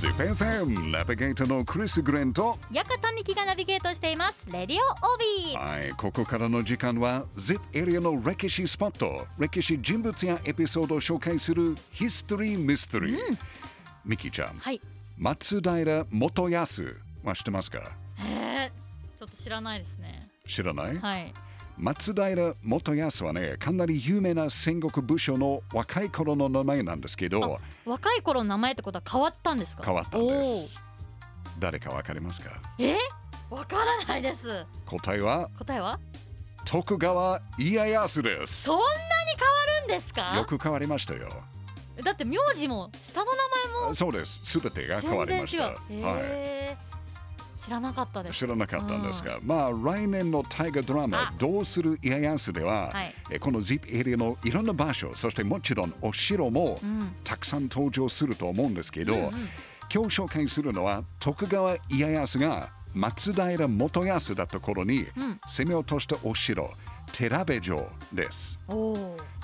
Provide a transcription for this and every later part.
ZIPFM ナビゲーターのクリス・グレンと館美希がナビゲートしています。レディオオビー。はいここからの時間は ZIP エリアの歴史スポット。歴史人物やエピソードを紹介するヒストリー・ミステリー、ミキちゃんはい。松平元康は知ってますか？へえちょっと知らないですね。知らない、はい松平元康はねかなり有名な戦国武将の若い頃の名前なんですけど若い頃の名前ってことは変わったんですか？変わったんです。誰かわかりますか？え？わからないです。答えは？答えは？徳川家康です。そんなに変わるんですか？よく変わりましたよ。だって名字も下の名前もそうです。すべてが変わりました。全然違う、はい知らなかったです。知らなかったんですが、まあ来年の大河ドラマあ「どうする家康」では、はい。えこの ZIP エリアのいろんな場所そしてもちろんお城もうん。たくさん登場すると思うんですけど、うんうん。今日紹介するのは徳川家康が松平元康だった頃にうん。攻め落としたお城寺部城です。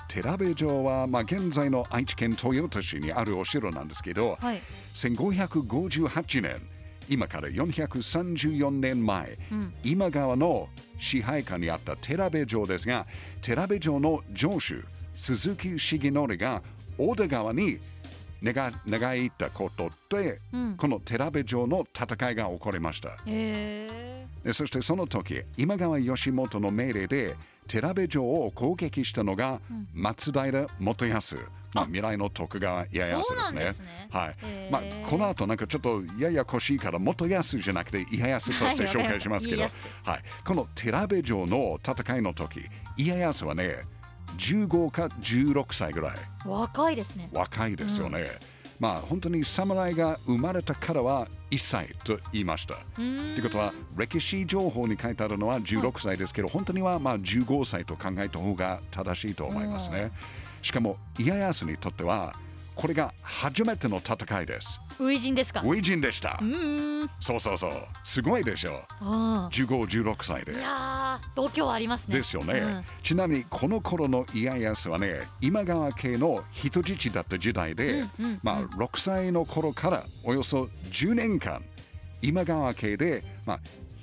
寺部城は、まあ、現在の愛知県豊田市にあるお城なんですけど、はい。1558年今から434年前、うん。今川の支配下にあった寺部城ですが寺部城の城主鈴木重則が大田川に寝が長いったことで、うん。この寺部城の戦いが起こりました。へえでそしてその時今川義元の命令で寺部城を攻撃したのがうん。松平元康、まあ、あ。未来の徳川家康ですね。ですね。はい。まあ、この後なんかちょっとややこしいから元康じゃなくて家康として紹介しますけど、はいわはい、この寺部城の戦いの時家康はね15か16歳ぐらい。若いですね。若いですよね、まあ本当に侍が生まれたからは1歳と言いました。ということは歴史情報に書いてあるのは16歳ですけど、本当にはまあ15歳と考えた方が正しいと思いますね。しかも家康にとってはこれが初めての戦いです。初陣ですか初陣でしたう。ーんそうそうそう。すごいでしょ。あ15、16歳でーい。やー度胸ありますねですよね、うんちなみにこの頃の家康はね今川家の人質だった時代で、うんうんまあ、うん6歳の頃からおよそ10年間今川家で、まあ、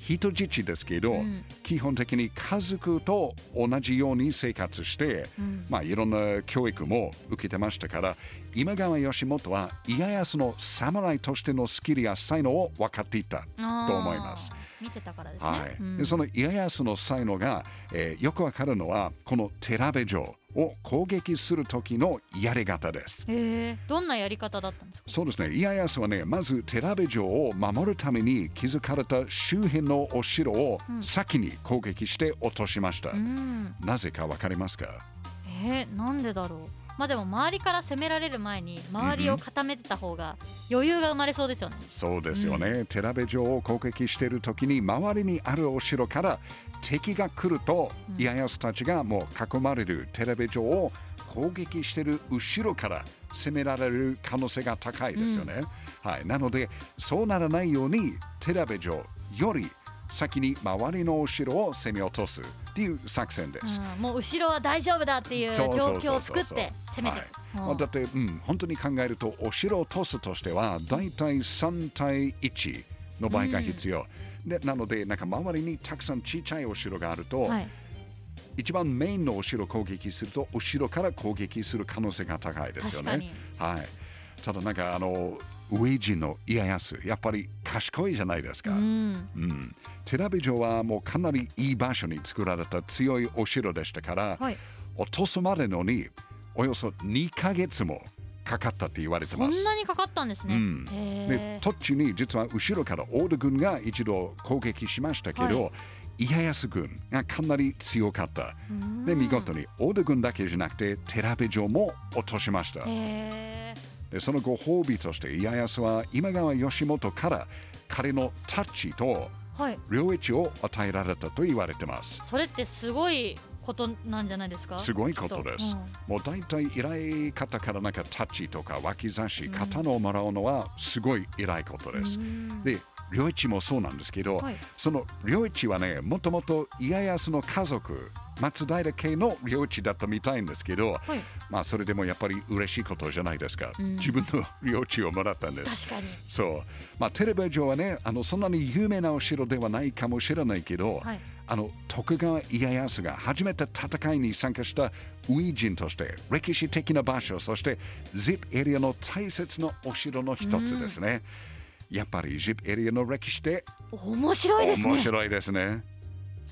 人質ですけど、うん。基本的に家族と同じように生活して、うん。まあ、いろんな教育も受けてましたから今川義元は家康の侍としてのスキルや才能を分かっていたと思います。見てたからですね、はい。うん。でその家康の才能が、えーよくわかるのはこの寺部城を攻撃する時のやり方です。へえどんなやり方だったんですか？そうですね。家康はねまず寺部城を守るために築かれた周辺のお城をうん。先に攻撃して落としました。うん。なぜかわかりますか？えー、なんでだろう？まあでも周りから攻められる前に周りを固めてた方が余裕が生まれそうですよね、そうですよね、寺部城を攻撃している時に周りにあるお城から敵が来ると、うん。家康たちがもう囲まれる寺部城を攻撃している後ろから攻められる可能性が高いですよね。はい、なのでそうならないように寺部城より先に周りのお城を攻め落とすっていう作戦です。うん、もう後ろは大丈夫だっていう状況を作って攻めてだって、うん、本当に考えるとお城をトスとしては大体3対1の場合が必要、でなのでなんか周りにたくさん小さいお城があると、はい、一番メインのお城を攻撃すると後ろから攻撃する可能性が高いですよ確かねに。はい、ただなんかあの上人の家康やっぱり賢いじゃないですか。うん、うん、寺部城はもうかなりいい場所に作られた強いお城でしたから、はい。落とすまでのにおよそ2ヶ月もかかったって言われてそんます。なにかかったんですね、うん。へでえ途中に実は後ろから大田軍が一度攻撃しましたけど、は家康軍がかなり強かった。で見事に大田軍だけじゃなくて寺部城も落としました。そのご褒美として家康は今川義元から彼のタッチとはい。領地を与えられたと言われてます。それってすごいことなんじゃないですか？すごいことです。きっと。もう大体依頼方からなんかタッチとか脇差し、うん。刀をもらうのはすごい依頼ことうんです。うん。で、領地もそうなんですけど、はい。その領地はね、もともと家康の家族松平家の領地だったみたいんですけど、はいまあそれでもやっぱり嬉しいことじゃないですか。うん自分の領地をもらったんです。確かにそう。まあテレビ上はね、あのそんなに有名なお城ではないかもしれないけど、はいあの徳川家康が初めて戦いに参加したウィジンとして歴史的な場所、そして ZIP エリアの大切なお城の一つですね。やっぱり ZIP エリアの歴史って面白いですね面白いですね。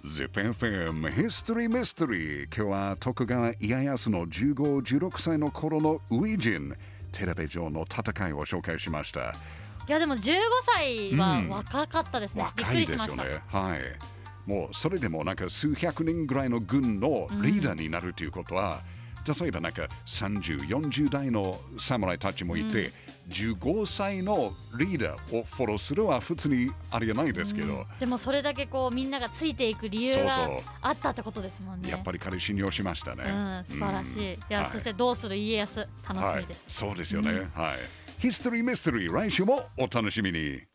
ZIPFM History Mystery 今日は徳川家康の15、16歳の頃のウィジンテレビ上の戦いを紹介しました。いやでも15歳はうん若かったですね、びっ若いですよね。はい。もうそれでもなんか数百人ぐらいの軍のリーダーになるということは、例えばなんか30、40代の侍たちもいて、15歳のリーダーをフォローするは普通にありえないですけど、うん。でもそれだけこうみんながついていく理由があったってことですもんね。やっぱり彼信用しましたね。うん素晴らしい、いや、はい。そしてどうする家康楽しはいみです、、そうですよね。はい。ヒストリーミステリー来週もお楽しみに。